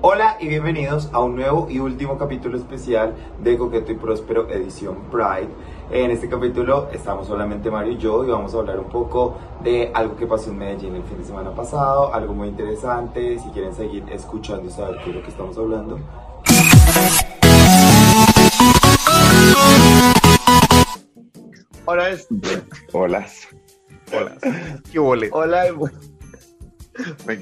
Hola y bienvenidos a un nuevo y último capítulo especial de Coqueto y Próspero edición Pride. En este capítulo estamos solamente Mario y yo y vamos a hablar un poco de algo que pasó en Medellín el fin de semana pasado, algo muy interesante, si quieren seguir escuchando y saber qué es lo que estamos hablando. Hola, es... Hola. Hola. ¿Qué vole? Hola.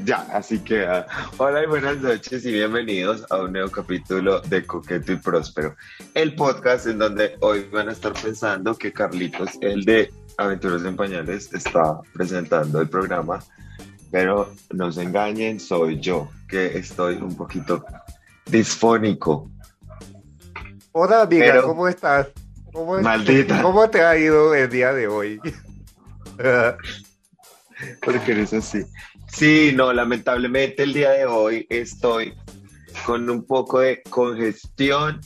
Ya, así que uh, hola y buenas noches y bienvenidos a un nuevo capítulo de Coqueto y Próspero, el podcast en donde hoy van a estar pensando que Carlitos, el de Aventuras en Pañales, está presentando el programa, pero no se engañen, soy yo, que estoy un poquito disfónico. Hola amiga, ¿cómo estás? ¿Cómo Maldita. ¿Cómo te ha ido el día de hoy? Porque eres así. Sí, no, lamentablemente el día de hoy estoy con un poco de congestión,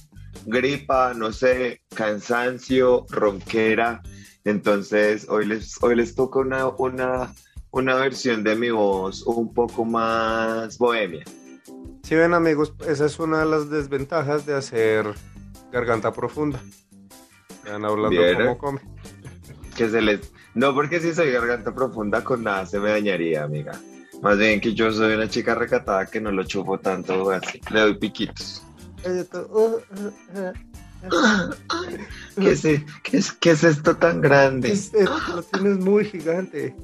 gripa, no sé, cansancio, ronquera. Entonces, hoy les, hoy les toca una, una, una versión de mi voz un poco más bohemia. Sí, ven amigos, esa es una de las desventajas de hacer garganta profunda. Van hablando como come. Que se les... No, porque si soy garganta profunda con nada se me dañaría, amiga. Más bien que yo soy una chica recatada que no lo chupo tanto así. Le doy piquitos. ¿Qué es, qué es, qué es esto tan grande? lo tienes muy gigante.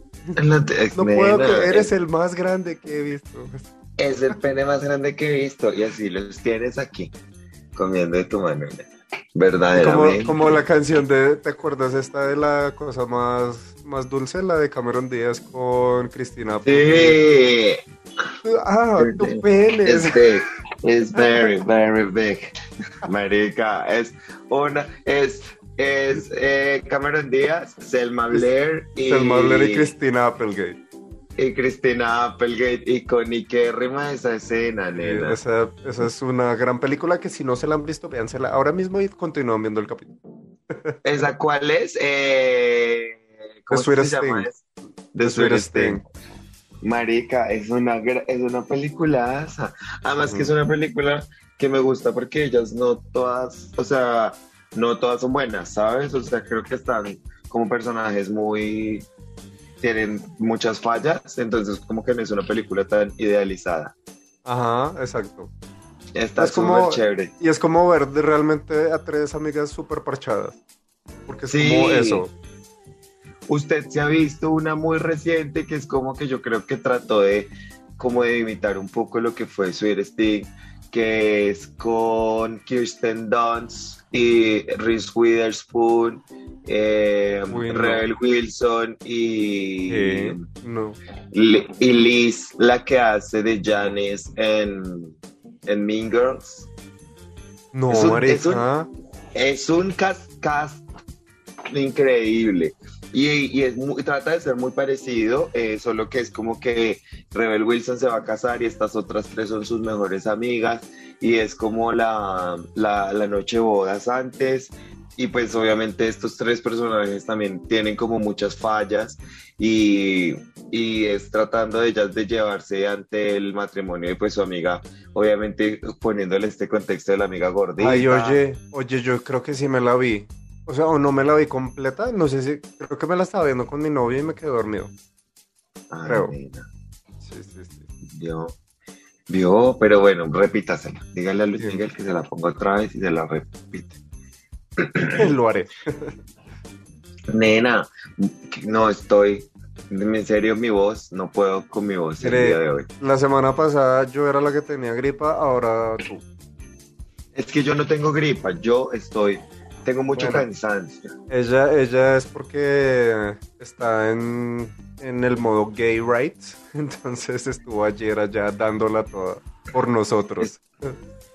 No, puedo creer, eres el más grande que he visto. Es el pene más grande que he visto y así los tienes aquí, comiendo de tu mano. Verdaderamente. Como, como la canción de, ¿te acuerdas esta de la cosa más, más dulce, la de Cameron Díaz con Cristina? Sí. Ah, tu pene. Es big. Es very, very big. Marica, es una, es, es eh, Cameron Díaz, Selma Blair y... Selma Blair y Cristina Applegate y Cristina Applegate, icónica esa escena, nena. Esa, esa, es una gran película que si no se la han visto, véansela ahora mismo y continúan viendo el capítulo. ¿Esa cuál es? Eh, ¿Cómo se llama? The Sweetest Thing. Marica, es una, es una película. Además que es una película que me gusta porque ellas no todas, o sea, no todas son buenas, ¿sabes? O sea, creo que están como personajes muy tienen muchas fallas, entonces como que no es una película tan idealizada. Ajá, exacto. Está es como chévere. Y es como ver realmente a tres amigas súper parchadas. Porque es como eso. Usted se ha visto una muy reciente que es como que yo creo que trató de como de imitar un poco lo que fue Sweet Sting, que es con Kirsten Dunst y Reese Witherspoon, eh, Rebel Wilson y, y Liz, la que hace de Janice en, en Mean Girls. No, es un, es un, cast, increíble. Y, es trata de ser muy parecido, eh, solo que es como que Rebel Wilson se va a casar y estas otras tres son sus mejores amigas y es como la, la, la noche bodas antes y pues obviamente estos tres personajes también tienen como muchas fallas y, y, es tratando de ellas de llevarse ante el matrimonio de pues su amiga, obviamente poniéndole este contexto de la amiga gordita. Ay, oye, oye, yo creo que sí me la vi. O sea, o no me la vi completa, no sé si, creo que me la estaba viendo con mi novia y me quedé dormido. creo. Sí, sí, sí. Yo, vio, pero bueno, repítasela. Dígale a Luis Miguel que se la ponga otra vez y se la repite. Lo haré. Nena, no estoy. En serio, mi voz, no puedo con mi voz el día de hoy. La semana pasada yo era la que tenía gripa, ahora tú. Es que yo no tengo gripa, yo estoy. Tengo mucho cansancio. Ella, ella es porque está en, en el modo gay rights, entonces estuvo ayer allá dándola toda por nosotros.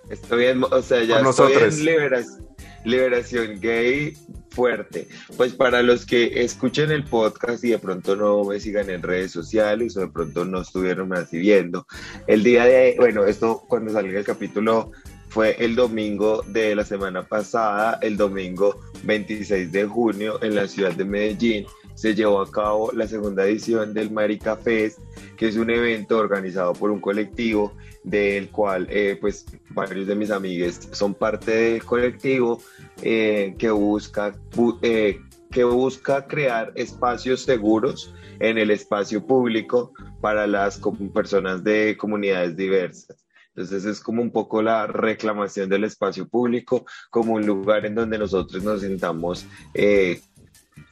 Estoy en, o sea, ya estoy en liberación liberación gay fuerte. Pues para los que escuchen el podcast y de pronto no me sigan en redes sociales o de pronto no estuvieron así viendo, el día de, bueno, esto cuando salió el capítulo fue el domingo de la semana pasada, el domingo 26 de junio en la ciudad de Medellín, se llevó a cabo la segunda edición del Marica Fest, que es un evento organizado por un colectivo del cual eh, pues varios de mis amigos son parte del colectivo eh, que busca eh, que busca crear espacios seguros en el espacio público para las personas de comunidades diversas. Entonces es como un poco la reclamación del espacio público como un lugar en donde nosotros nos sintamos eh,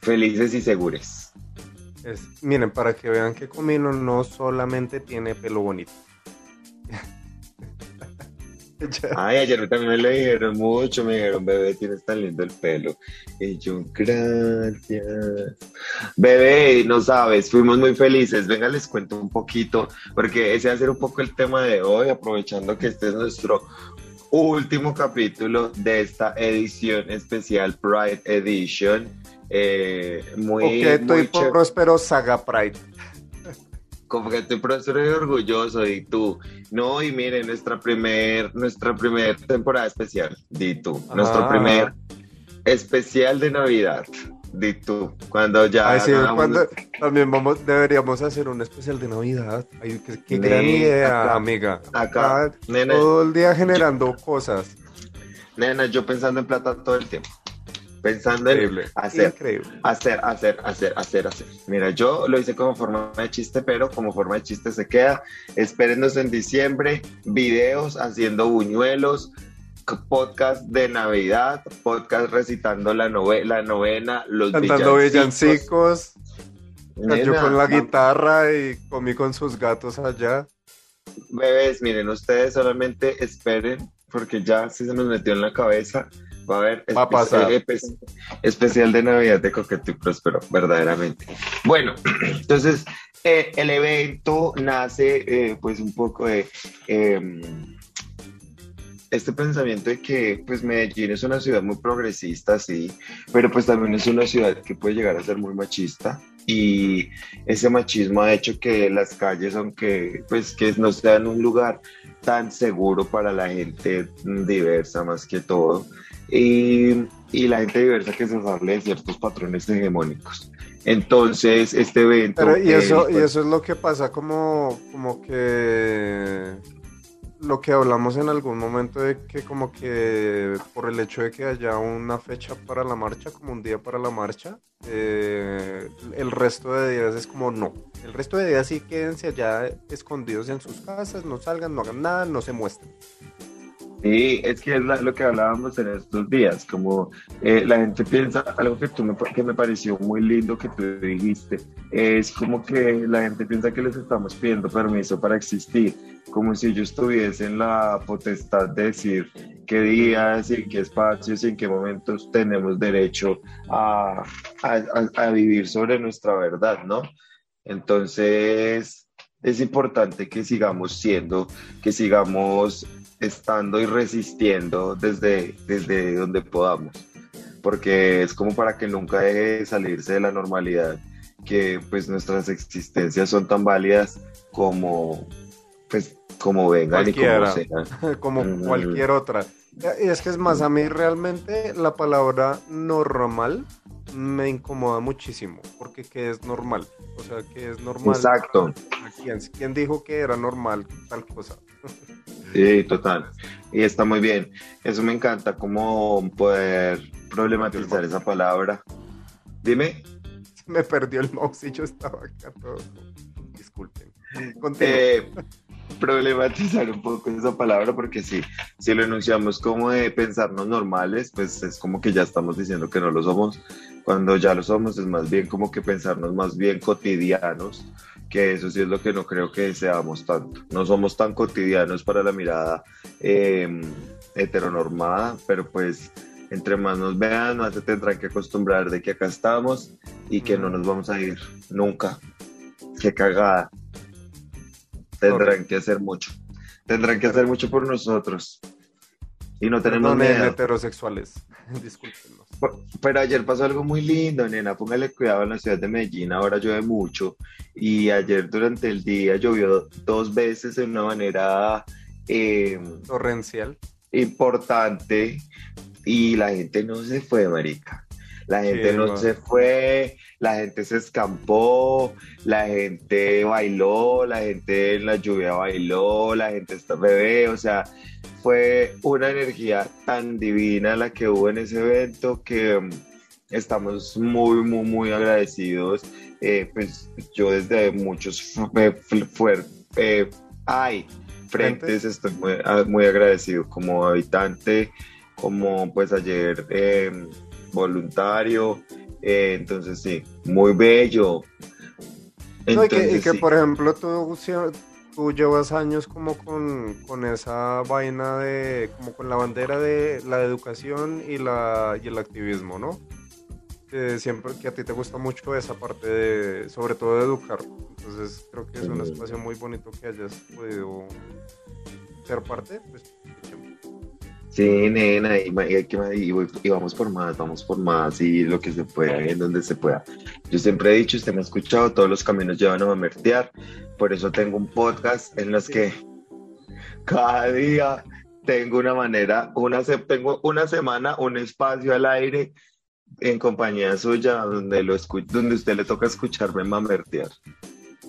felices y seguros. miren, para que vean que Comino no solamente tiene pelo bonito. Ay, ayer también me lo dijeron mucho, me dijeron, bebé, tienes tan lindo el pelo. Y yo, gracias. Bebé, no sabes, fuimos muy felices. Venga, les cuento un poquito, porque ese va a ser un poco el tema de hoy, aprovechando que este es nuestro último capítulo de esta edición especial Pride Edition. Eh, muy, muy próspero Saga Pride como que estoy profesor orgulloso y tú. No, y miren, nuestra primer, nuestra primer temporada especial, di tú. Nuestro primer especial de Navidad, di tú. Cuando ya... también vamos, deberíamos hacer un especial de Navidad. Ay, qué, gran idea, amiga. Acá, todo el día generando cosas. Nena, yo pensando en plata todo el tiempo pensando en hacer, hacer, hacer, hacer, hacer, hacer. Mira, yo lo hice como forma de chiste, pero como forma de chiste se queda. Espérenos en diciembre, videos haciendo buñuelos, podcast de Navidad, podcast recitando la, novela, novena, los Cantando villancicos. yo con la guitarra y comí con sus gatos allá. Bebés, miren, ustedes solamente esperen, porque ya sí se nos metió en la cabeza va a haber especial de Navidad de Coqueto y Próspero, verdaderamente. Bueno, entonces eh, el evento nace eh, pues un poco de em, este pensamiento de que pues Medellín es una ciudad muy progresista, sí, pero pues también es una ciudad que puede llegar a ser muy machista y ese machismo ha hecho que las calles, aunque pues que no sean un lugar tan seguro para la gente diversa más que todo, y, y la gente diversa que se sale de ciertos patrones hegemónicos. Entonces, este evento... y, eso, y eso es lo que pasa como, como que lo que hablamos en algún momento de que como que por el hecho de que haya una fecha para la marcha, como un día para la marcha, eh, el resto de días es como no. El resto de días sí quédense allá escondidos en sus casas, no salgan, no hagan nada, no se muestren. Sí, es que es lo que hablábamos en estos días, como eh, la gente piensa, algo que, tú me, que me pareció muy lindo que tú dijiste, es como que la gente piensa que les estamos pidiendo permiso para existir, como si ellos tuviesen la potestad de decir qué días y qué espacios y en qué momentos tenemos derecho a, a, a vivir sobre nuestra verdad, ¿no? Entonces, es importante que sigamos siendo, que sigamos estando y resistiendo desde, desde donde podamos, porque es como para que nunca deje de salirse de la normalidad, que pues nuestras existencias son tan válidas como pues como vengan y como sean. como cualquier otra. Y es que es más, a mí realmente la palabra normal me incomoda muchísimo, porque ¿qué es normal? O sea, ¿qué es normal? Exacto. ¿Quién, ¿Quién dijo que era normal tal cosa? Sí, total. Y está muy bien. Eso me encanta, cómo poder problematizar esa palabra. Dime. Me perdió el mouse y yo estaba acá todo. Disculpen. Eh, problematizar un poco esa palabra porque si, si lo enunciamos como de pensarnos normales, pues es como que ya estamos diciendo que no lo somos. Cuando ya lo somos es más bien como que pensarnos más bien cotidianos que eso sí es lo que no creo que seamos tanto. No somos tan cotidianos para la mirada em, heteronormada, pero pues entre más nos vean, más se tendrán que acostumbrar de que acá estamos y que no nos vamos a ir nunca. Qué cagada. Tendrán que hacer mucho. Tendrán que hacer mucho por nosotros. Y no tenemos no, heterosexuales. Disculpen. Pero ayer pasó algo muy lindo, nena. Póngale cuidado en la ciudad de Medellín. Ahora llueve mucho. Y ayer durante el día llovió dos veces de una manera em, torrencial. Importante. Y la gente no se fue, marica. La gente no se fue, la gente se escampó, la gente bailó, la gente en la lluvia bailó, la gente está bebé, o sea, fue una energía tan divina la que hubo en ese evento que mm, estamos muy, muy, muy agradecidos. Eh, pues yo desde muchos eh, ay, frentes estoy muy, ah, muy, agradecido como habitante, como pues ayer em, voluntario. Eh, entonces sí, muy bello. y, que, por ejemplo tú, tú llevas años como con, con, esa vaina de, como con la bandera de la educación y, la, y el activismo, ¿no? Que siempre que a ti te gusta mucho esa parte de, sobre todo de educar. Entonces creo que es un espacio muy bonito que hayas podido ser parte. Pues, Sí, nena, y, y, vamos por más, vamos por más, y lo que se pueda, en donde se pueda. Yo siempre he dicho, usted me ha escuchado, todos los caminos llevan a mamertear, por eso tengo un podcast en los que cada día tengo una manera, una tengo una semana, un espacio al aire en compañía suya donde lo donde usted le toca escucharme mamertear.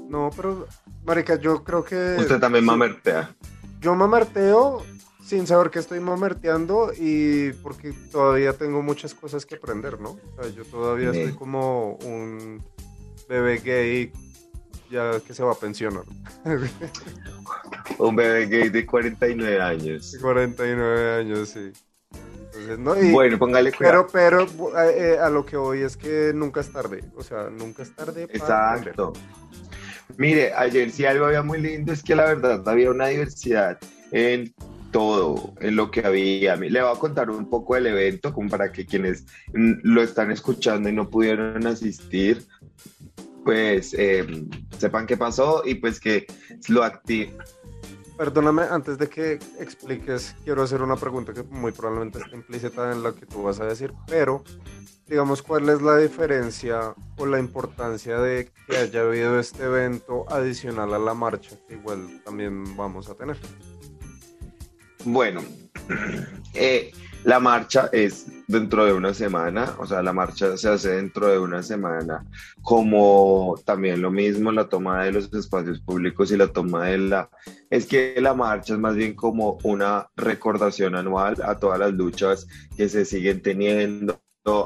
No, pero marica, yo creo que usted también mamertea. Yo mamerteo sin saber que estoy mamerteando y porque todavía tengo muchas cosas que aprender, ¿no? O sea, yo todavía estoy como un bebé gay ya que se va a pensionar. un bebé gay de 49 años. 49 años, sí. Entonces, ¿no? bueno, póngale cuidado. Pero, pero eh, a lo que voy es que nunca es tarde. O sea, nunca es tarde. Exacto. Mire, ayer sí algo había muy lindo, es que la verdad había una diversidad en todo en lo que había. Le voy a contar un poco del evento, como para que quienes lo están escuchando y no pudieron asistir, pues em, sepan qué pasó y pues que lo active. Perdóname, antes de que expliques, quiero hacer una pregunta que muy probablemente está implícita en lo que tú vas a decir, pero digamos, ¿cuál es la diferencia o la importancia de que haya habido este evento adicional a la marcha que igual también vamos a tener? Bueno, eh, la marcha es dentro de una semana, o sea, la marcha se hace dentro de una semana, como también lo mismo la toma de los espacios públicos y la toma de la... Es que la marcha es más bien como una recordación anual a todas las luchas que se siguen teniendo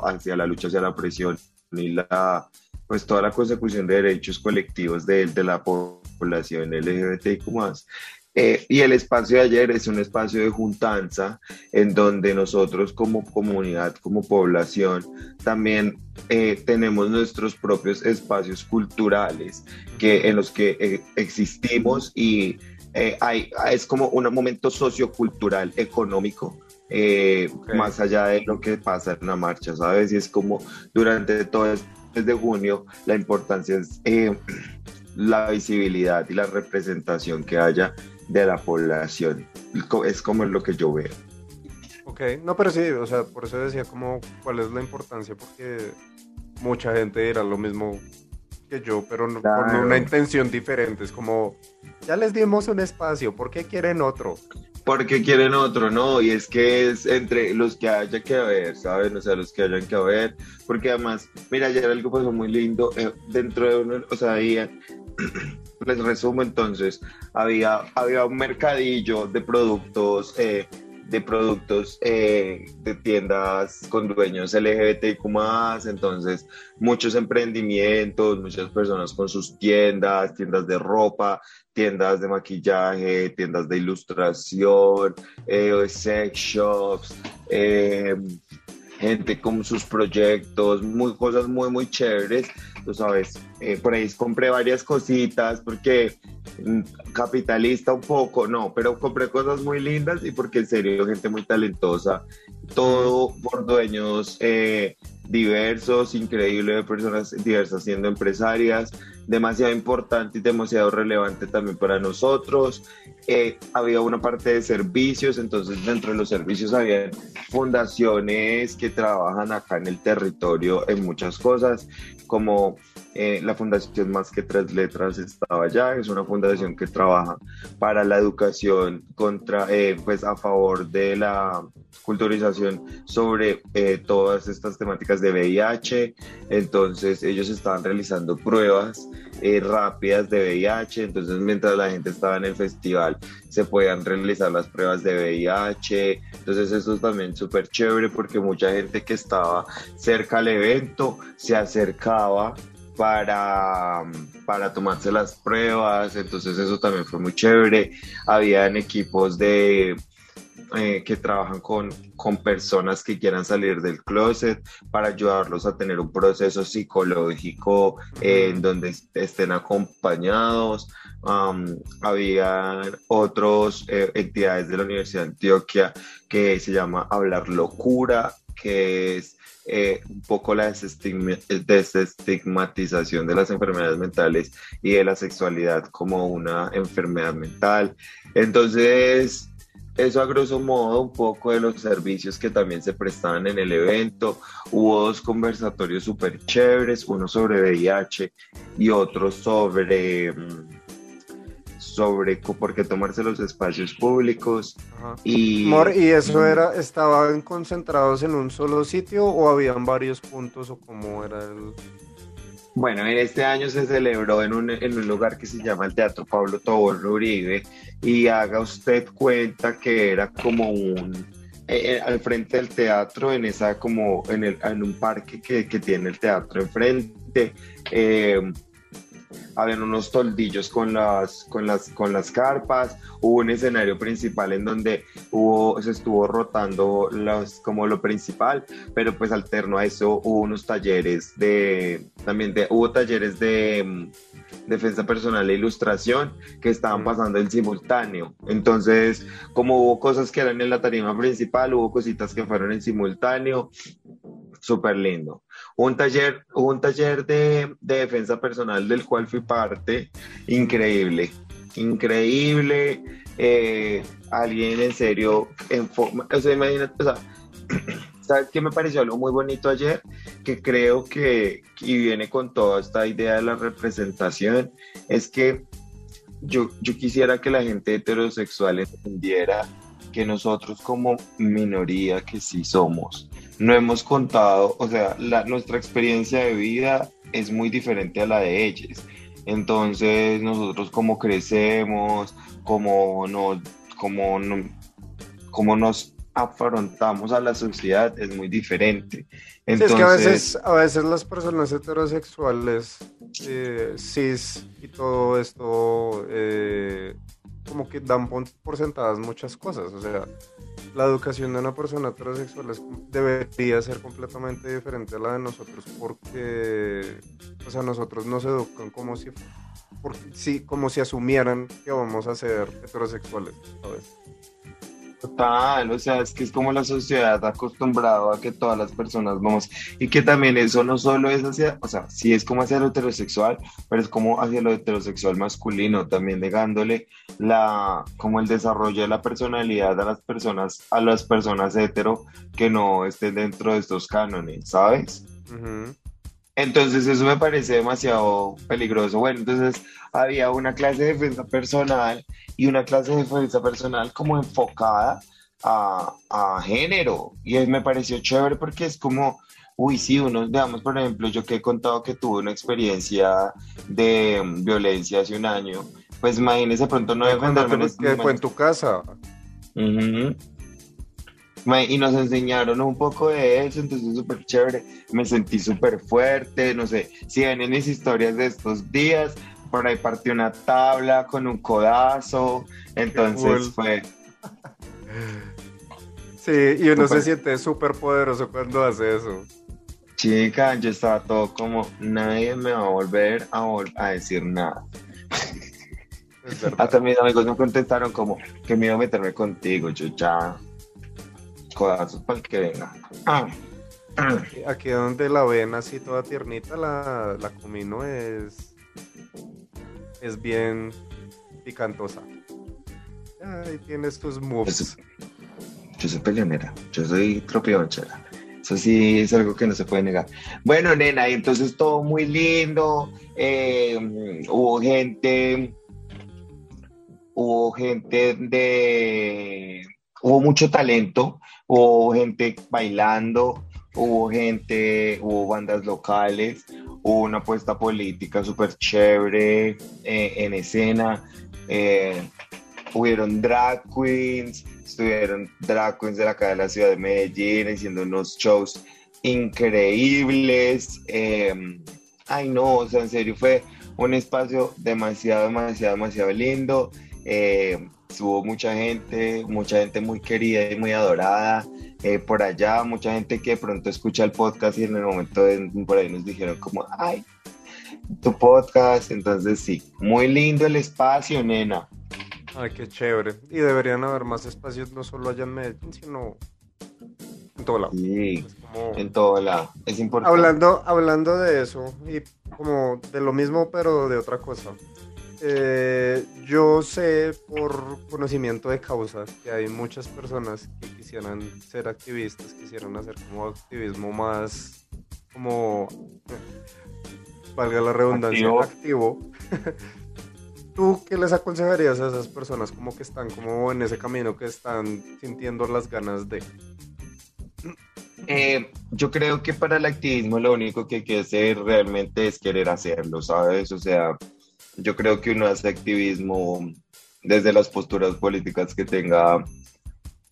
hacia la lucha hacia la presión y la pues toda la consecución de derechos colectivos de, de la población LGBTIQ más. Eh, y el espacio de ayer es un espacio de juntanza en donde nosotros como comunidad, como población, también eh, tenemos nuestros propios espacios culturales que, en los que eh, existimos y hay, es como un momento sociocultural, económico, más allá de lo que pasa en la marcha, ¿sabes? Y es como durante todo el mes de junio la importancia es la visibilidad y la representación que haya de la población. Es como lo que yo veo. Ok, no, pero sí, o sea, por eso decía como cuál es la importancia, porque mucha gente dirá lo mismo que yo, pero con una intención diferente. Es como, ya les dimos un espacio, ¿por qué quieren otro? Porque quieren otro, ¿no? Y es que es entre los que haya que ver, ¿saben? O sea, los que hayan que ver. Porque además, mira, ayer algo pasó muy lindo. Eh, dentro de uno, o sea, ahí les resumo entonces, había, había un mercadillo de productos, eh, de productos eh, de tiendas con dueños LGBTIQ entonces muchos emprendimientos, muchas personas con sus tiendas, tiendas de ropa, tiendas de maquillaje, tiendas de ilustración, eh, sex shops, gente con sus proyectos, muy, cosas muy, muy chéveres tú sabes, eh, por ahí compré varias cositas porque mm, capitalista un poco, no, pero compré cosas muy lindas y porque en serio, gente muy talentosa, todo por dueños eh, diversos, increíbles, de personas diversas siendo empresarias, demasiado importante y demasiado relevante también para nosotros. eh, había una parte de servicios, entonces dentro de los servicios había fundaciones que trabajan acá en el territorio en muchas cosas, como eh, la Fundación Más que Tres Letras estaba allá, es una fundación que trabaja para la educación contra, eh, pues a favor de la culturización sobre todas estas temáticas de VIH, entonces ellos estaban realizando pruebas rápidas de VIH, entonces mientras la gente estaba en el festival se podían realizar las pruebas de VIH, entonces eso es también súper chévere porque mucha gente que estaba cerca al evento se acercaba para, para tomarse las pruebas, entonces eso también fue muy chévere. Habían equipos de eh, que trabajan con, con personas que quieran salir del closet para ayudarlos a tener un proceso psicológico eh, en donde estén acompañados. había otras eh, entidades de la Universidad de Antioquia que se llama Hablar Locura, que es un poco la desestigmatización de las enfermedades mentales y de la sexualidad como una enfermedad mental. Entonces, eso a grosso modo un poco de los servicios que también se prestaban en el evento. Hubo dos conversatorios súper chéveres, uno sobre VIH y otro sobre, mm, sobre por qué tomarse los espacios públicos. Y, ¿y eso era, estaban concentrados en un solo sitio o habían varios puntos o cómo era el... Bueno, en este año se celebró en un, en un lugar que se llama el Teatro Pablo Tobón Uribe y haga usted cuenta que era como un eh, eh, al frente del teatro en esa como en, el, en un parque que, que tiene el teatro enfrente eh, habían unos toldillos con las, con las, con las carpas, hubo un escenario principal en donde hubo, se estuvo rotando los, como lo principal, pero pues alterno a eso hubo unos talleres de, también de, hubo talleres de mm, defensa personal e ilustración que estaban pasando en simultáneo. Entonces, como hubo cosas que eran en la tarima principal, hubo cositas que fueron en simultáneo, súper lindo un taller, un taller de, defensa personal del cual fui parte, increíble, increíble, eh, alguien en serio, en o sea, imagínate, o sea, ¿sabes qué me pareció algo muy bonito ayer? Que creo que, y viene con toda esta idea de la representación, es que yo, yo quisiera que la gente heterosexual entendiera que nosotros como minoría que sí somos, no hemos contado, o sea, nuestra experiencia de vida es muy diferente a la de ellos. Entonces, nosotros como crecemos, como nos, como, como nos afrontamos a la sociedad es muy diferente. Entonces, es que a veces, a veces las personas heterosexuales, eh, cis y todo esto, eh, como que dan por sentadas muchas cosas. O sea, la educación de una persona heterosexual debería ser completamente diferente a la de nosotros porque, o sea, nosotros nos educan como si, como si asumieran que vamos a ser heterosexuales. Total, o sea, es que es como la sociedad acostumbrado a que todas las personas vamos, y que también eso no solo es hacia, o sea, sí es como hacia lo heterosexual, pero es como hacia lo heterosexual masculino, también negándole la, como el desarrollo de la personalidad a las personas, a las personas hetero que no estén dentro de estos cánones, ¿sabes? Entonces eso me parece demasiado peligroso. Bueno, entonces había una clase de defensa personal y una clase de defensa personal como enfocada a, a género. Y me pareció chévere porque es como, uy, sí, uno, digamos, por ejemplo, yo que he contado que tuve una experiencia de violencia hace un año, pues imagínese pronto no defenderme. que fue en tu casa y nos enseñaron un poco de eso, entonces súper chévere, me sentí súper fuerte, no sé, si ven en mis historias de estos días, por ahí partí una tabla con un codazo, entonces fue... Sí, y uno se siente súper poderoso cuando hace eso. Chica, yo estaba todo como, nadie me va a volver a, a decir nada. Hasta mis amigos me contestaron como que me iba a meterme contigo, yo ya codazos para el que venga. Ah. Aquí donde la ven así toda tiernita, la, la comino es, es bien picantosa. Ahí tienes tus moves. Yo soy peleonera, yo soy tropionchera. Eso sí es algo que no se puede negar. Bueno, nena, entonces todo muy lindo. Eh, hubo gente, hubo gente de, hubo mucho talento, hubo gente bailando, hubo gente, hubo bandas locales, hubo una apuesta política súper chévere eh, en escena. Eh, hubieron drag queens, estuvieron drag queens de la acá de la ciudad de Medellín haciendo unos shows increíbles. Em, ay no, o sea, en serio fue un espacio demasiado, demasiado, demasiado lindo. Eh, hubo mucha gente, mucha gente muy querida y muy adorada. Eh, por allá, mucha gente que de pronto escucha el podcast y en el momento de, por ahí nos dijeron como, ay, tu podcast. Entonces sí, muy lindo el espacio, nena. Ay, qué chévere. Y deberían haber más espacios, no solo allá en Medellín, sino en todo lado. Sí, en todo lado. Es importante. Hablando, hablando de eso, y como de lo mismo, pero de otra cosa. Eh, yo sé por conocimiento de causa que hay muchas personas que quisieran ser activistas, quisieran hacer como activismo más, como, valga la redundancia, activo. ¿Tú qué les aconsejarías a esas personas como que están como en ese camino, que están sintiendo las ganas de? Eh, yo creo que para el activismo lo único que hay que hacer realmente es querer hacerlo, ¿sabes? O sea, yo creo que uno hace activismo desde las posturas políticas que tenga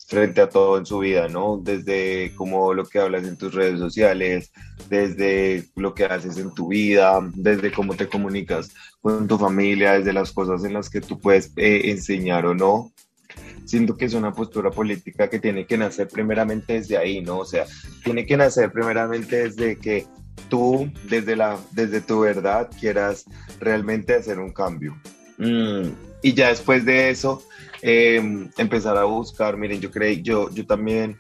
frente a todo en su vida, ¿no? Desde como lo que hablas en tus redes sociales, desde lo que haces en tu vida, desde cómo te comunicas con tu familia, desde las cosas en las que tú puedes eh, enseñar o no. Siento que es una postura política que tiene que nacer primeramente desde ahí, ¿no? O sea, tiene que nacer primeramente desde que tú, desde, la, desde tu verdad, quieras realmente hacer un cambio. Mm, y ya después de eso, Em, empezar a buscar, miren, yo creí, yo, yo también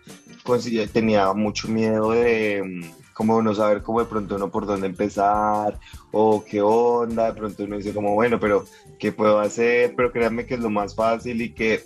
tenía mucho miedo de em, como no saber cómo de pronto uno por dónde empezar o qué onda, de pronto uno dice como, bueno, pero ¿qué puedo hacer? Pero créanme que es lo más fácil y que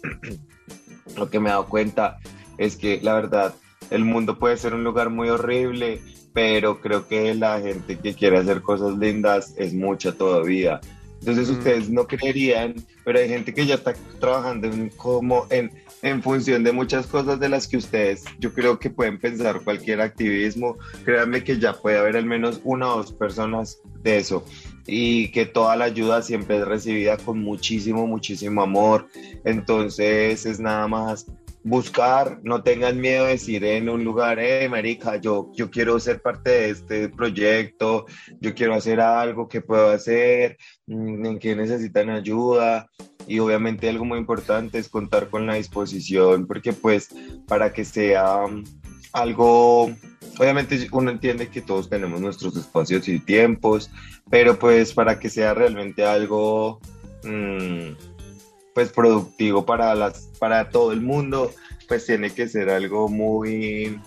lo que me he dado cuenta es que la verdad, el mundo puede ser un lugar muy horrible, pero creo que la gente que quiere hacer cosas lindas es mucha todavía. Entonces ustedes no creerían, pero hay gente que ya está trabajando en, como en, en función de muchas cosas de las que ustedes, yo creo que pueden pensar cualquier activismo. Créanme que ya puede haber al menos una o dos personas de eso y que toda la ayuda siempre es recibida con muchísimo, muchísimo amor. Entonces es nada más buscar, no tengan miedo de decir en un lugar, eh, marica, yo, yo quiero ser parte de este proyecto, yo quiero hacer algo que puedo hacer, mm, en que necesitan ayuda. Y obviamente algo muy importante es contar con la disposición, porque pues para que sea mm, algo, obviamente uno entiende que todos tenemos nuestros espacios y tiempos, pero pues para que sea realmente algo... Mmm, pues productivo para las para todo el mundo, pues tiene que ser algo muy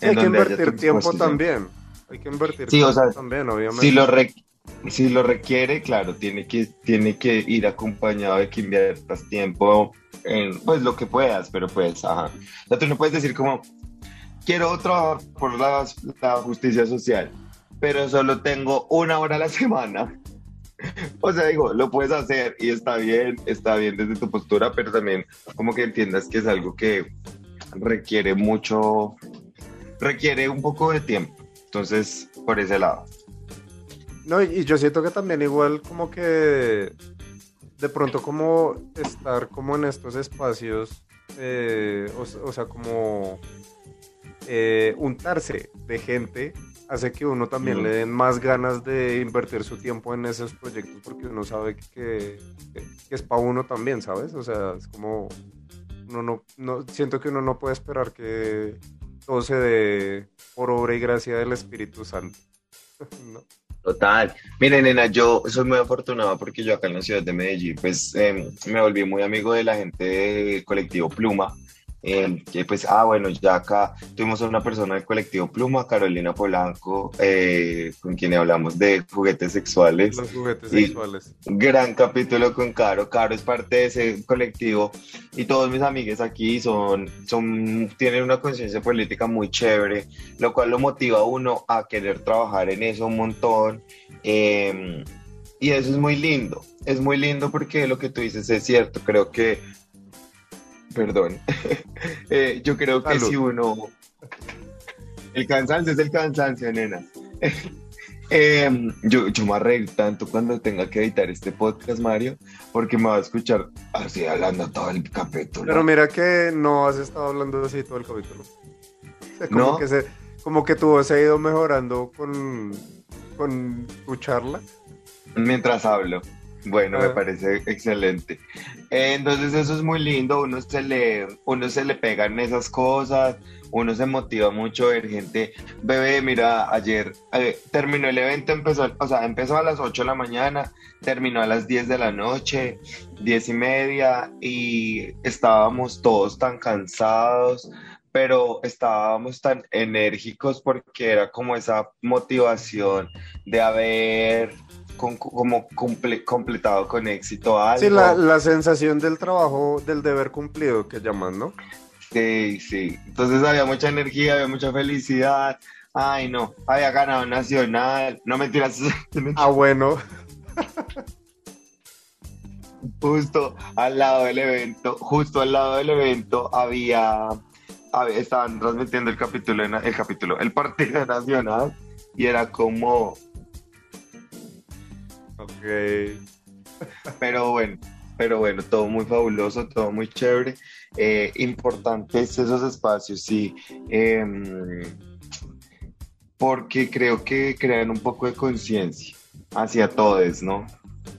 hay que invertir tiempo también. Hay que invertir tiempo también, obviamente. Si lo, si lo requiere, claro, tiene que, tiene que ir acompañado de que inviertas tiempo en pues lo que puedas, pero pues, ajá. O sea, tú no puedes decir como, quiero trabajar por la, la justicia social, pero solo tengo una hora a la semana o sea, digo, lo puedes hacer y está bien, está bien desde tu postura, pero también como que entiendas que es algo que requiere mucho, requiere un poco de tiempo. Entonces, por ese lado. No, y yo siento que también igual como que de pronto como estar como en estos espacios, eh, o, sea, como eh, untarse de gente hace que uno también le den más ganas de invertir su tiempo en esos proyectos porque uno sabe que, es para uno también, ¿sabes? O sea, es como, uno no, no, siento que uno no puede esperar que todo se dé por obra y gracia del Espíritu Santo. Total. Miren, nena, yo soy muy afortunado porque yo acá en la ciudad de Medellín, pues em, me volví muy amigo de la gente del colectivo Pluma Eh, que pues, ah, bueno, ya acá tuvimos a una persona del colectivo Pluma, Carolina Polanco, eh, con quien hablamos de juguetes sexuales. Los juguetes sexuales. Gran capítulo con Caro. Caro es parte de ese colectivo y todos mis amigos aquí son, son, tienen una conciencia política muy chévere, lo cual lo motiva a uno a querer trabajar en eso un montón. Em, y eso es muy lindo, es muy lindo porque lo que tú dices es cierto, creo que perdón. Eh, yo creo que si uno. El cansancio es el cansancio, nenas. Em, yo, yo me arreglo tanto cuando tenga que editar este podcast, Mario, porque me va a escuchar así hablando todo el capítulo. Pero mira que no has estado hablando así todo el capítulo. como que se, como que tu voz ha ido mejorando con, con tu charla. Mientras hablo. Bueno, me ah. parece excelente. entonces eso es muy lindo, uno se le, uno se le pegan esas cosas, uno se motiva mucho ver gente, bebé, mira, ayer eh, terminó el evento, empezó, o sea, empezó a las 8 de la mañana, terminó a las 10 de la noche, 10 y media, y estábamos todos tan cansados, pero estábamos tan enérgicos porque era como esa motivación de haber como completado con éxito algo. Sí, la, sensación del trabajo, del deber cumplido que llaman, ¿no? Sí, sí. Entonces había mucha energía, había mucha felicidad. Ay, no, había ganado Nacional. No mentiras. ah, bueno. justo al lado del evento, justo al lado del evento había, estaban transmitiendo el capítulo, el capítulo, el partido nacional y era como Ok. Pero bueno, pero bueno, todo muy fabuloso, todo muy chévere. Eh, importantes esos espacios, sí. Em, porque creo que crean un poco de conciencia hacia todos, ¿no?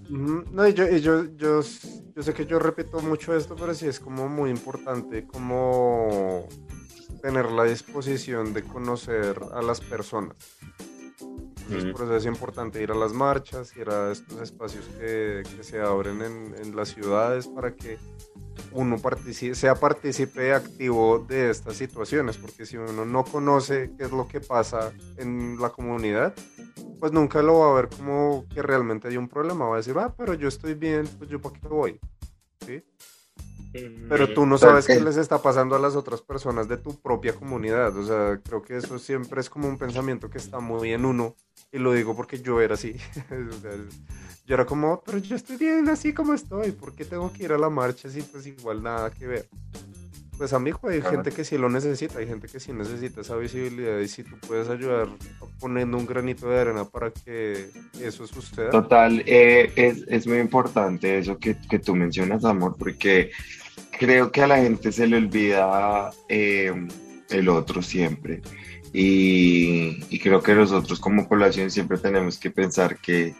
No, yo, yo, yo, yo, sé que yo repito mucho esto, pero sí es como muy importante como tener la disposición de conocer a las personas por eso es importante ir a las marchas, ir a estos espacios que, se abren en, las ciudades para que uno participe, sea partícipe activo de estas situaciones, porque si uno no conoce qué es lo que pasa en la comunidad, pues nunca lo va a ver como que realmente hay un problema, va a decir, ah, pero yo estoy bien, pues yo para qué voy. ¿Sí? Pero tú no sabes qué les está pasando a las otras personas de tu propia comunidad. O sea, creo que eso siempre es como un pensamiento que está muy en uno. Y lo digo porque yo era así. yo era como, pero yo estoy bien así como estoy. ¿Por qué tengo que ir a la marcha si pues igual nada que ver? Pues amigo, hay gente que sí lo necesita, hay gente que sí necesita esa visibilidad y si tú puedes ayudar poniendo un granito de arena para que eso suceda. Total, eh, es, es, muy importante eso que, que, tú mencionas, amor, porque creo que a la gente se le olvida eh, el otro siempre. Y, y, creo que nosotros como población siempre tenemos que pensar que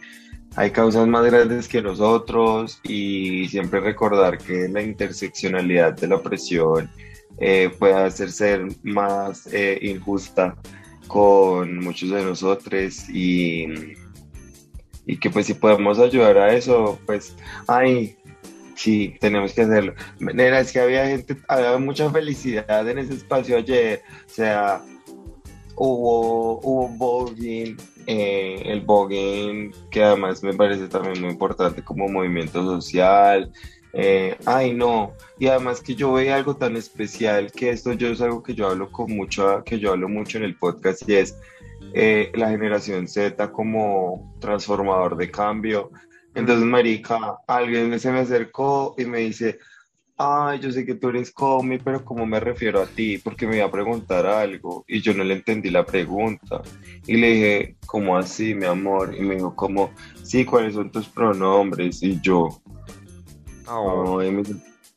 hay causas más grandes que nosotros y siempre recordar que la interseccionalidad de la opresión eh, puede hacer ser más eh, injusta con muchos de nosotros y, y que pues si podemos ayudar a eso, pues, ay, Sí, tenemos que hacerlo. Manera, es que había gente, había mucha felicidad en ese espacio ayer. O sea, hubo, hubo voguing, eh, el voguing, que además me parece también muy importante como movimiento social. Eh, ay, no. Y además que yo veía algo tan especial que esto yo es algo que yo hablo con mucho, que yo hablo mucho en el podcast y es eh, la generación Z como transformador de cambio entonces, marica, alguien se me acercó y me dice, ay, yo sé que tú eres Comi, pero ¿cómo me refiero a ti? Porque me iba a preguntar algo y yo no le entendí la pregunta. Y le dije, ¿cómo así, mi amor? Y me dijo, como, sí, ¿cuáles son tus pronombres? Y yo, oh.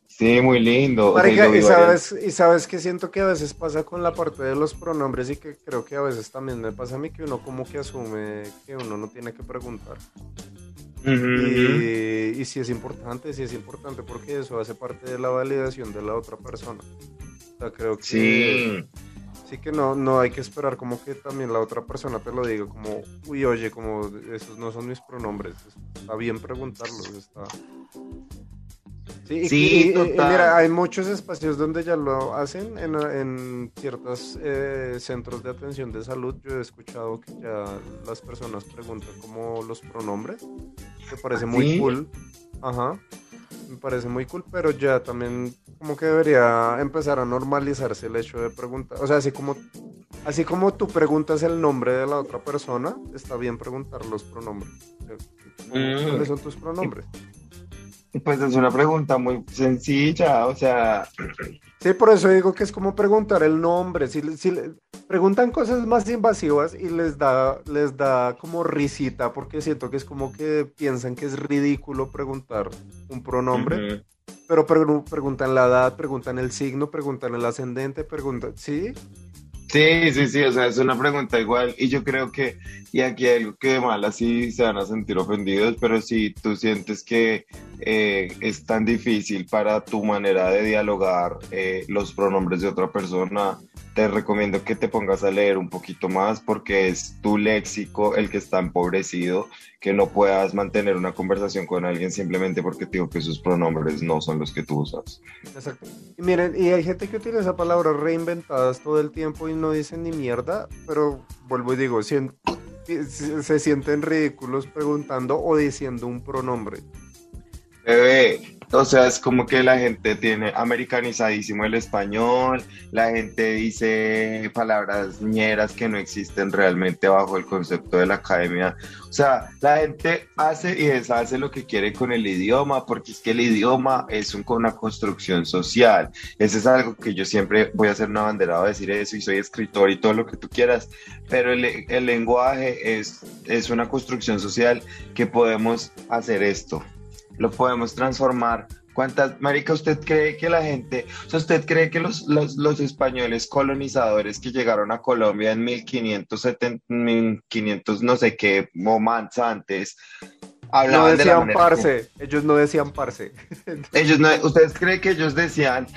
sí, muy lindo. y, sabes, y sabes que siento que a veces pasa con la parte de los pronombres y que creo que a veces también me pasa a mí que uno como que asume que uno no tiene que preguntar y, si es importante, si es importante porque eso hace parte de la validación de la otra persona. O sea, creo que sí, sí que no, no hay que esperar como que también la otra persona te lo diga como, uy, oye, como esos no son mis pronombres. Está bien preguntarlos, está... Sí, mira, hay muchos espacios donde ya lo hacen en, en ciertos eh, centros de atención de salud. Yo he escuchado que ya las personas preguntan como los pronombres. Me parece muy cool. Ajá. Me parece muy cool, pero ya también como que debería empezar a normalizarse el hecho de preguntar. O sea, así como, así como tú preguntas el nombre de la otra persona, está bien preguntar los pronombres. Mm. ¿Cuáles son tus pronombres? Pues es una pregunta muy sencilla, o sea... Sí, por eso digo que es como preguntar el nombre. Si, si preguntan cosas más invasivas y les da, les da como risita, porque siento que es como que piensan que es ridículo preguntar un pronombre. Pero preguntan la edad, preguntan el signo, preguntan el ascendente, preguntan... ¿Sí? Sí, sí, sí, o sea, es una pregunta igual y yo creo que, y aquí hay algo que de mal así se van a sentir ofendidos, pero si tú sientes que eh, es tan difícil para tu manera de dialogar eh, los pronombres de otra persona, te recomiendo que te pongas a leer un poquito más porque es tu léxico el que está empobrecido, que no puedas mantener una conversación con alguien simplemente porque te digo que sus pronombres no son los que tú usas. Exacto. Y miren, y hay gente que utiliza palabras reinventadas todo el tiempo y no dicen ni mierda, pero vuelvo y digo, se, se sienten ridículos preguntando o diciendo un pronombre. O sea, es como que la gente tiene americanizadísimo el español, la gente dice palabras ñeras que no existen realmente bajo el concepto de la academia. O sea, la gente hace y deshace lo que quiere con el idioma, porque es que el idioma es una construcción social. Eso es algo que yo siempre voy a hacer una banderada a decir eso y soy escritor y todo lo que tú quieras, pero el, el lenguaje es, es una construcción social que podemos hacer esto lo podemos transformar. ¿Cuántas, Marica, usted cree que la gente, o sea, usted cree que los, los, españoles colonizadores que llegaron a Colombia en 1570, 1500, no sé qué, momentos antes, hablaban no decían de parce, ellos no decían parce. ellos no, ¿ustedes creen que ellos decían,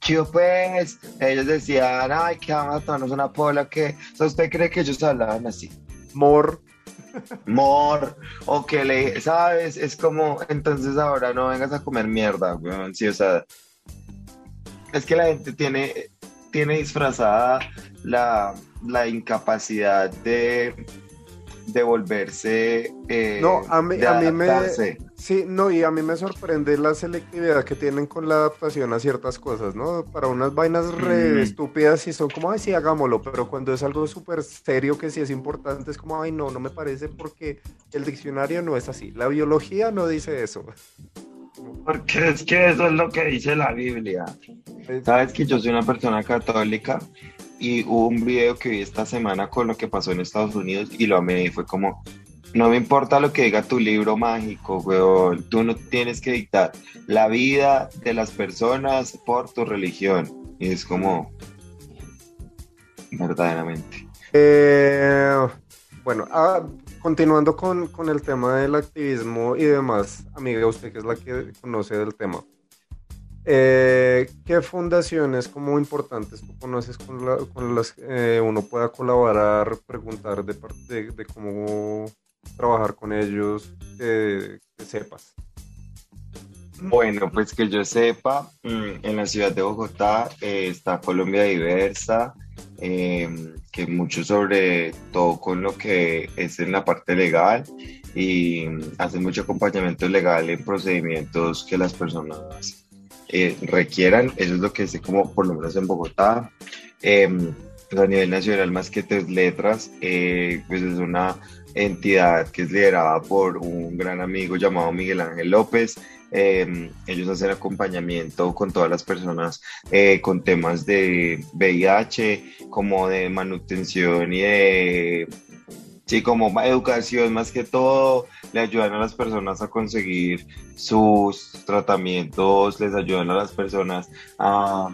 que pues, ellos decían, ay, que vamos a tomarnos una pola, que, o sea, ¿usted cree que ellos hablaban así? Mor. Mor, o que le, ¿sabes? Es como, entonces ahora no vengas a comer mierda, weón. Sí, o sea, es que la gente tiene, tiene disfrazada la, la incapacidad de devolverse eh, no, a mí, a mí me. Sí, no, y a mí me sorprende la selectividad que tienen con la adaptación a ciertas cosas, ¿no? Para unas vainas re mm. estúpidas y son como, ay, sí, hagámoslo, pero cuando es algo súper serio que sí es importante, es como, ay, no, no me parece porque el diccionario no es así. La biología no dice eso. Porque es que eso es lo que dice la Biblia. Sabes que yo soy una persona católica y hubo un video que vi esta semana con lo que pasó en Estados Unidos y lo amé y fue como, no me importa lo que diga tu libro mágico, weón, tú no tienes que dictar la vida de las personas por tu religión. Y es como, verdaderamente. Eh, bueno, ah, continuando con, con el tema del activismo y demás, amiga, usted que es la que conoce del tema. Eh, ¿Qué fundaciones como importantes tú conoces con, las que eh, uno pueda colaborar, preguntar de, de, de cómo trabajar con ellos, que, sepas? Bueno, pues que yo sepa, mm, en la ciudad de Bogotá eh, está Colombia Diversa, em, que mucho sobre todo con lo que es en la parte legal y hace mucho acompañamiento legal en procedimientos que las personas eh, requieran. Eso es lo que sé como por lo menos en Bogotá. Em, pues a nivel nacional, más que tres letras, eh, pues es una entidad que es liderada por un gran amigo llamado Miguel Ángel López. Em, ellos hacen acompañamiento con todas las personas eh, con temas de VIH, como de manutención y de Sí, como educación más que todo, le ayudan a las personas a conseguir sus tratamientos, les ayudan a las personas a,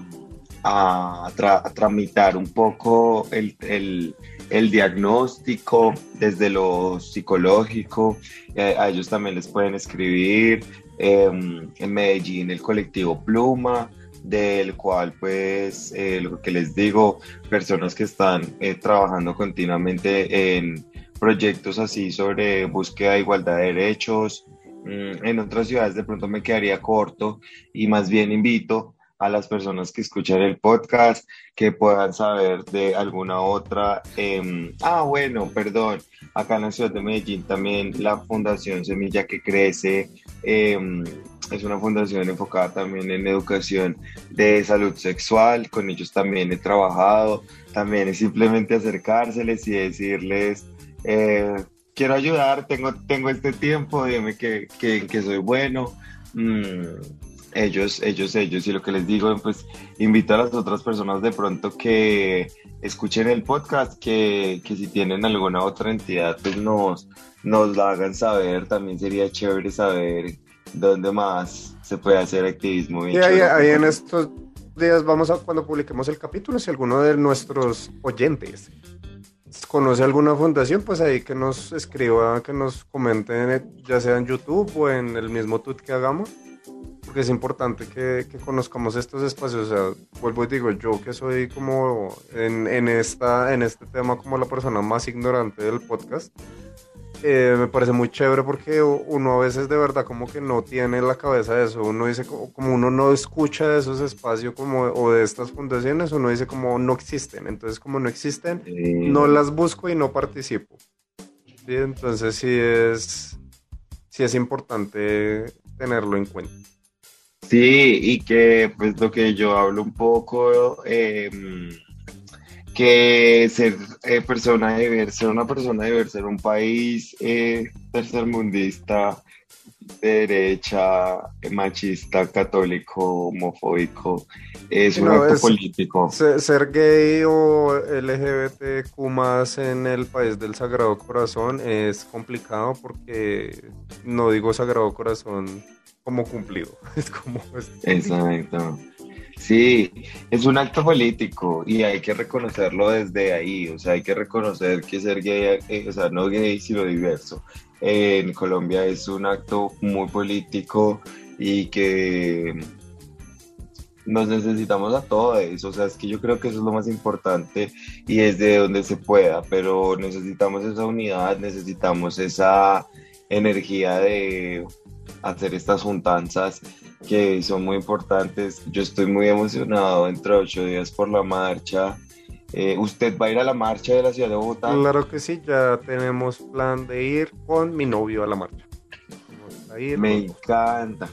tramitar un poco el, diagnóstico desde lo psicológico. Eh, a, ellos también les pueden escribir. Em, en Medellín, el colectivo Pluma del cual pues eh, lo que les digo, personas que están eh, trabajando continuamente en proyectos así sobre búsqueda de igualdad de derechos, mm, en otras ciudades de pronto me quedaría corto y más bien invito a las personas que escuchan el podcast que puedan saber de alguna otra. Em, ah, bueno, perdón, acá en la ciudad de Medellín también la Fundación Semilla que Crece em, es una fundación enfocada también en educación de salud sexual, con ellos también he trabajado, también es simplemente acercárseles y decirles, eh, quiero ayudar, tengo, tengo este tiempo, dime que, que, que soy bueno. Mm, ellos, ellos, ellos, y lo que les digo, pues invito a las otras personas de pronto que escuchen el podcast, que, que si tienen alguna otra entidad, pues nos, nos la hagan saber, también sería chévere saber dónde más se puede hacer activismo. Y ahí, ahí en estos días vamos a, cuando publiquemos el capítulo, si alguno de nuestros oyentes conoce alguna fundación, pues ahí que nos escriba, que nos comenten, ya sea en YouTube o en el mismo tweet que hagamos porque es importante que, que, conozcamos estos espacios. O sea, vuelvo y digo, yo que soy como en, en, esta, en este tema como la persona más ignorante del podcast, eh, me parece muy chévere porque uno a veces de verdad como que no tiene la cabeza de eso. Uno dice como, como uno no escucha de esos espacios como, o de estas fundaciones, uno dice como no existen. Entonces como no existen, no las busco y no participo. ¿Sí? Entonces sí es, sí es importante tenerlo en cuenta. Sí, y que pues lo que yo hablo un poco, eh, que ser eh, persona de ser una persona de ser un país eh, tercermundista, derecha, machista, católico, homofóbico, es un acto político. Ser, gay o LGBTQ más en el país del Sagrado Corazón es complicado porque no digo Sagrado Corazón como cumplido. Es como... Exacto. Sí, es un acto político y hay que reconocerlo desde ahí, o sea, hay que reconocer que ser gay, eh, o sea, no gay, sino diverso. en Colombia es un acto muy político y que nos necesitamos a todos, o sea, es que yo creo que eso es lo más importante y es de donde se pueda, pero necesitamos esa unidad, necesitamos esa energía de hacer estas juntanzas que son muy importantes. Yo estoy muy emocionado dentro de ocho días por la marcha. Eh, ¿Usted va a ir a la marcha de la ciudad de Bogotá? Claro que sí, ya tenemos plan de ir con mi novio a la marcha. Me encanta.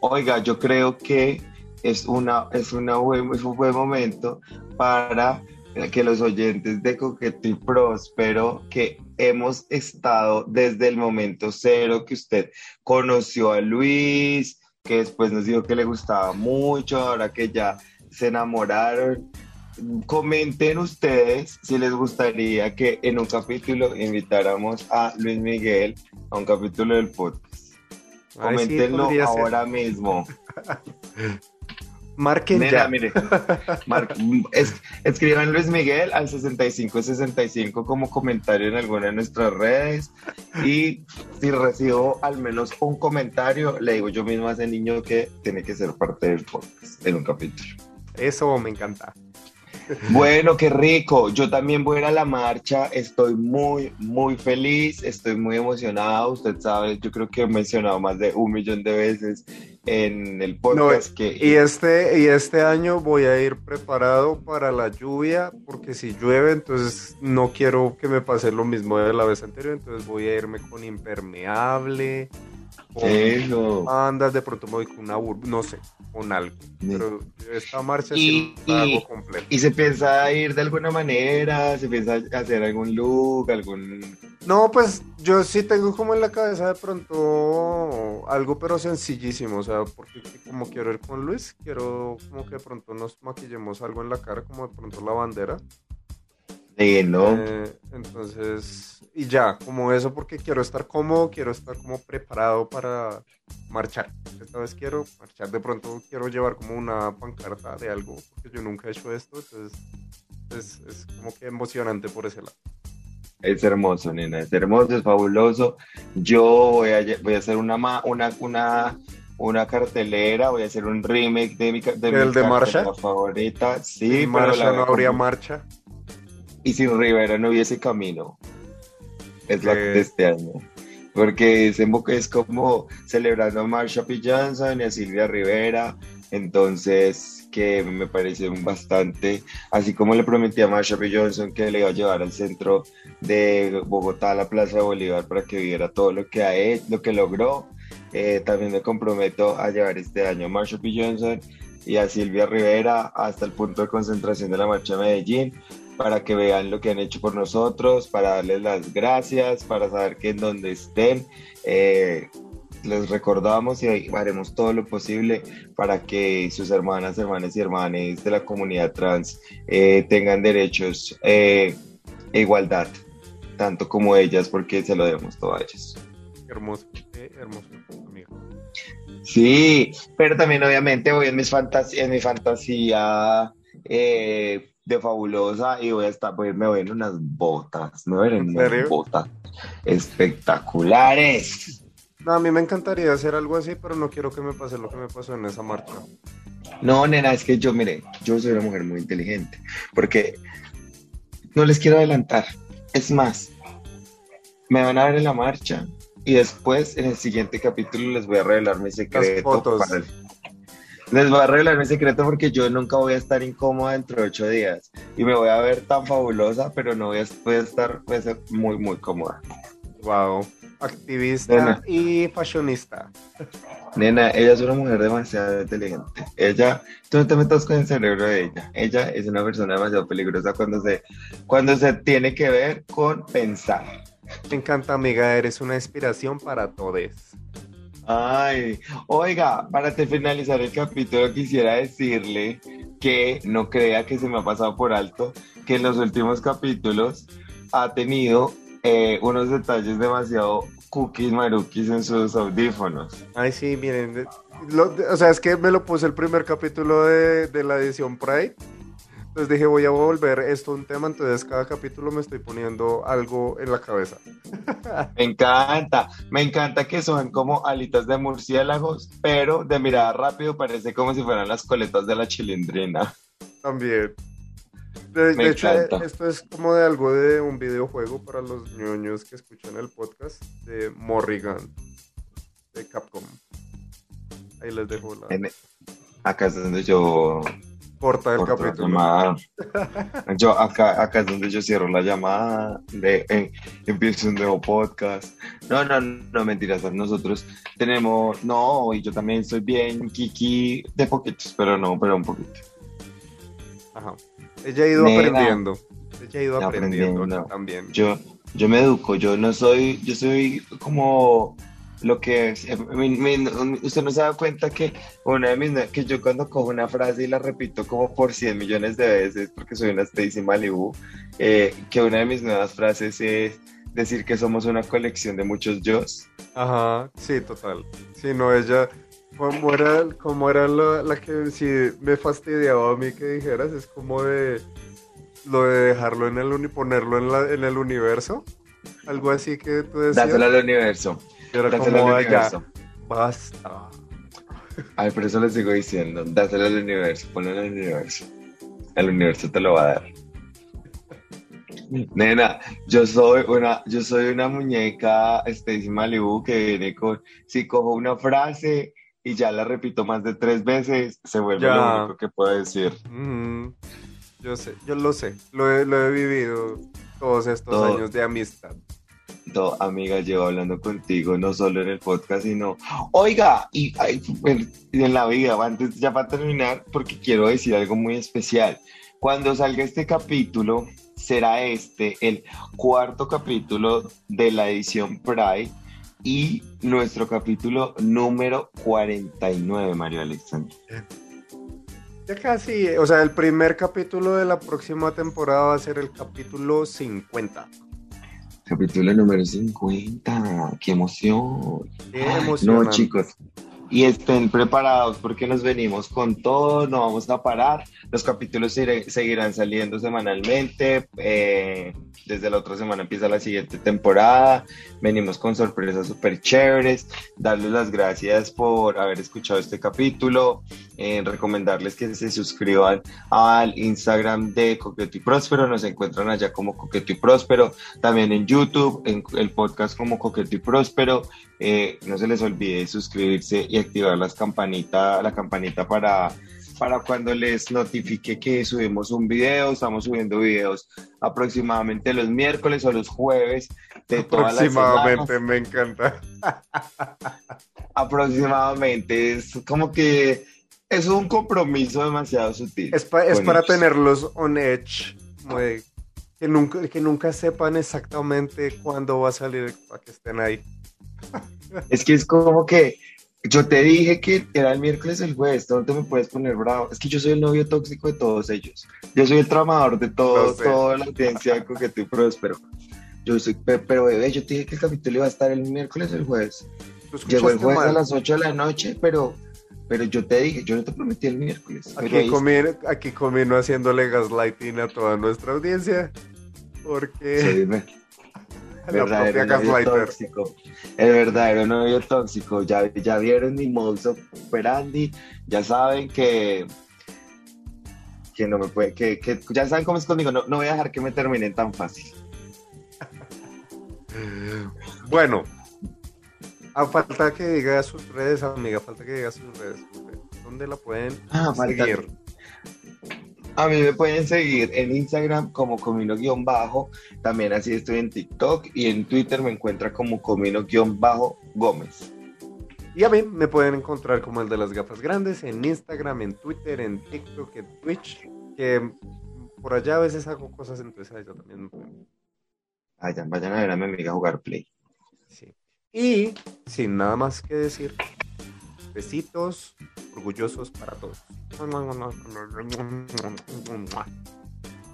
Oiga, yo creo que es, una, es, una es un buen momento para que los oyentes de Coqueto y Próspero, que hemos estado desde el momento cero que usted conoció a Luis, que después nos dijo que le gustaba mucho, ahora que ya se enamoraron. Comenten ustedes si les gustaría que en un capítulo invitáramos a Luis Miguel a un capítulo del podcast. Coméntenlo ahora mismo. Marquen ya. mire. escriban Luis Miguel al 6565 como comentario en alguna de nuestras redes. Y si recibo al menos un comentario, le digo yo mismo a ese niño que tiene que ser parte del podcast en un capítulo. Eso me encanta. Bueno, qué rico. Yo también voy a ir a la marcha. Estoy muy, muy feliz. Estoy muy emocionado. Usted sabe, yo creo que he mencionado más de un millón de veces en el podcast que... Y este, y este año voy a ir preparado para la lluvia, porque si llueve, entonces no quiero que me pase lo mismo de la vez anterior, entonces voy a irme con impermeable, con andas, de pronto me voy con una no sé, con algo. Pero esta marcha y, sí hago completo. ¿Y se piensa ir de alguna manera? ¿Se piensa hacer algún look, algún...? No, pues yo sí tengo como en la cabeza de pronto algo, pero sencillísimo, o sea, porque como quiero ir con Luis, quiero como que de pronto nos maquillemos algo en la cara, como de pronto la bandera. Sí, ¿no? Eh, entonces, y ya, como eso, porque quiero estar cómodo, quiero estar como preparado para marchar. Esta vez quiero marchar, de pronto quiero llevar como una pancarta de algo, porque yo nunca he hecho esto, entonces es, es como que emocionante por ese lado. Es hermoso, nena, es hermoso, es fabuloso. Yo voy a, voy a hacer una, una, una, una cartelera, voy a hacer un remake de mi, de ¿El de marcha? favorita. Sí, pero la no habría marcha y sin Rivera no hubiese camino. Es la de este año. porque ese es como celebrando a Marsha P. Johnson y a Silvia Rivera, entonces que me parece bastante, así como le prometí a Marsha P. Johnson que le iba a llevar al centro de Bogotá, a la Plaza de Bolívar, para que viera todo lo que, ha hecho, lo que logró, eh, también me comprometo a llevar este año a Marsha P. Johnson y a Silvia Rivera hasta el punto de concentración de la marcha de Medellín para que vean lo que han hecho por nosotros, para darles las gracias, para saber que en donde estén eh, les recordamos y haremos todo lo posible para que sus hermanas, hermanas y hermanes de la comunidad trans eh, tengan derechos eh, e igualdad, tanto como ellas, porque se lo debemos todo a ellas. Hermoso, hermoso, amigo. Sí, pero también obviamente voy en, mis en mi fantasía eh, de fabulosa y voy a estar, pues, me voy en unas botas, me voy en unas botas espectaculares. No, a mí me encantaría hacer algo así, pero no quiero que me pase lo que me pasó en esa marcha. No, nena, es que yo, mire, yo soy una mujer muy inteligente, porque no les quiero adelantar. Es más, me van a ver en la marcha y después en el siguiente capítulo les voy a revelar mi secreto. Les voy a revelar mi secreto porque yo nunca voy a estar incómoda dentro de ocho días y me voy a ver tan fabulosa, pero no voy a, estar pues, muy, muy cómoda. Wow, activista y fashionista. Nena, ella es una mujer demasiado inteligente. Ella, tú no te metas con el cerebro de ella. Ella es una persona demasiado peligrosa cuando se, cuando se tiene que ver con pensar. Me encanta, amiga, eres una inspiración para todos. Ay, oiga, para finalizar el capítulo quisiera decirle que no crea que se me ha pasado por alto que en los últimos capítulos ha tenido eh, unos detalles demasiado cookies marukis en sus audífonos. Ay, sí, miren, o sea, es que me lo puse el primer capítulo de, de la edición Pride entonces dije, voy a volver esto un tema, entonces cada capítulo me estoy poniendo algo en la cabeza. Me encanta, me encanta que son como alitas de murciélagos, pero de mirada rápido parece como si fueran las coletas de la chilindrina. También. De, hecho, esto es como de algo de un videojuego para los ñoños que escuchan el podcast de Morrigan, de Capcom. Ahí les dejo la... acá es donde yo corta el capítulo. Yo acá, acá es donde yo cierro la llamada, de, eh, empiezo un nuevo podcast. No, no, no, mentiras, nosotros tenemos, no, y yo también soy bien kiki de poquitos, pero no, pero un poquito. Ajá. Ella ha ido aprendiendo. Ella ha ido aprendiendo, también. Yo, yo me educo, yo no soy, yo soy como lo que eh, usted no se da cuenta que una de mis que yo cuando cojo una frase y la repito como por 100 millones de veces porque soy una Stacy Malibu eh, que una de mis nuevas frases es decir que somos una colección de muchos yo ajá sí total. Sí no ella como era como era la, que si me fastidiaba a mí que dijeras es como de lo de dejarlo en el ponerlo en, la, en el universo algo así que tú decías. Dáselo al universo era como ya, basta. Ay, por eso les sigo diciendo, dáselo al universo, ponlo el universo. El universo te lo va a dar. Nena, yo soy una, yo soy una muñeca Stacy Malibu que viene con, si cojo una frase y ya la repito más de tres veces, se vuelve lo único que puedo decir. Yo sé, yo lo sé, lo he, lo he vivido todos estos años de amistad amiga, llevo hablando contigo, no solo en el podcast, sino, oiga, y, en la vida, antes ya para terminar, porque quiero decir algo muy especial. Cuando salga este capítulo, será este el cuarto capítulo de la edición Pride y nuestro capítulo número 49, Mario Alexander. Ya casi, o sea, el primer capítulo de la próxima temporada va a ser el capítulo 50. Capítulo número 50. ¡Qué emoción! Qué emoción. No, chicos. Y estén preparados porque nos venimos con todo, no vamos a parar. Los capítulos seguirán saliendo semanalmente. Eh, desde la otra semana empieza la siguiente temporada. Venimos con sorpresas súper chéveres. Darles las gracias por haber escuchado este capítulo. Eh, recomendarles que se suscriban al Instagram de Coqueto y Próspero. Nos encuentran allá como Coqueto y Próspero. También en YouTube, en el podcast como Coqueto y Próspero. Eh, no se les olvide suscribirse activar las campanita, la campanita para, para cuando les notifique que subimos un video. Estamos subiendo videos aproximadamente los miércoles o los jueves de todas las Aproximadamente, me encanta. aproximadamente, es como que es un compromiso demasiado sutil. Es, es para tenerlos on edge, que, nunca, que nunca sepan exactamente cuándo va a salir para que estén ahí. Es que es como que yo te dije que era el miércoles el jueves, no te me puedes poner bravo. Es que yo soy el novio tóxico de todos ellos. Yo soy el tramador de todo, toda la audiencia de Coqueto y Próspero. Yo soy, pero bebé, yo te dije que el capítulo iba a estar el miércoles o el jueves. Llegó el jueves a las 8 de la noche, pero, pero yo te dije, yo no te prometí el miércoles. Aquí, comí, aquí comino haciéndole gaslighting a toda nuestra audiencia. Porque... Sí, el verdadero novio tóxico. El verdadero novio tóxico. Ya, ya vieron mi modus operandi. Ya saben que que no me puede, que, que, ya saben cómo es conmigo, no, no voy a dejar que me terminen tan fácil. Bueno, a falta que diga sus redes, amiga, falta que diga sus redes. ¿Dónde la pueden ah, seguir? A mí me pueden seguir en Instagram como comino-bajo, también así estoy en TikTok y en Twitter me encuentra como comino-gómez. Y a mí me pueden encontrar como el de las gafas grandes en Instagram, en Twitter, en TikTok, en Twitch, que por allá a veces hago cosas, entonces yo también me pueden. Vayan, vayan a ver a mi amiga jugar Play. Sí. Y sin nada más que decir, besitos orgullosos para todos.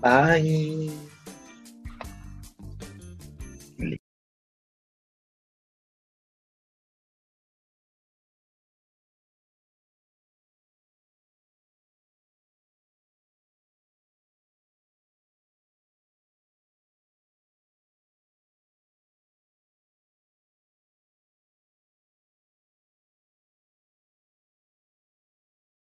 Bye.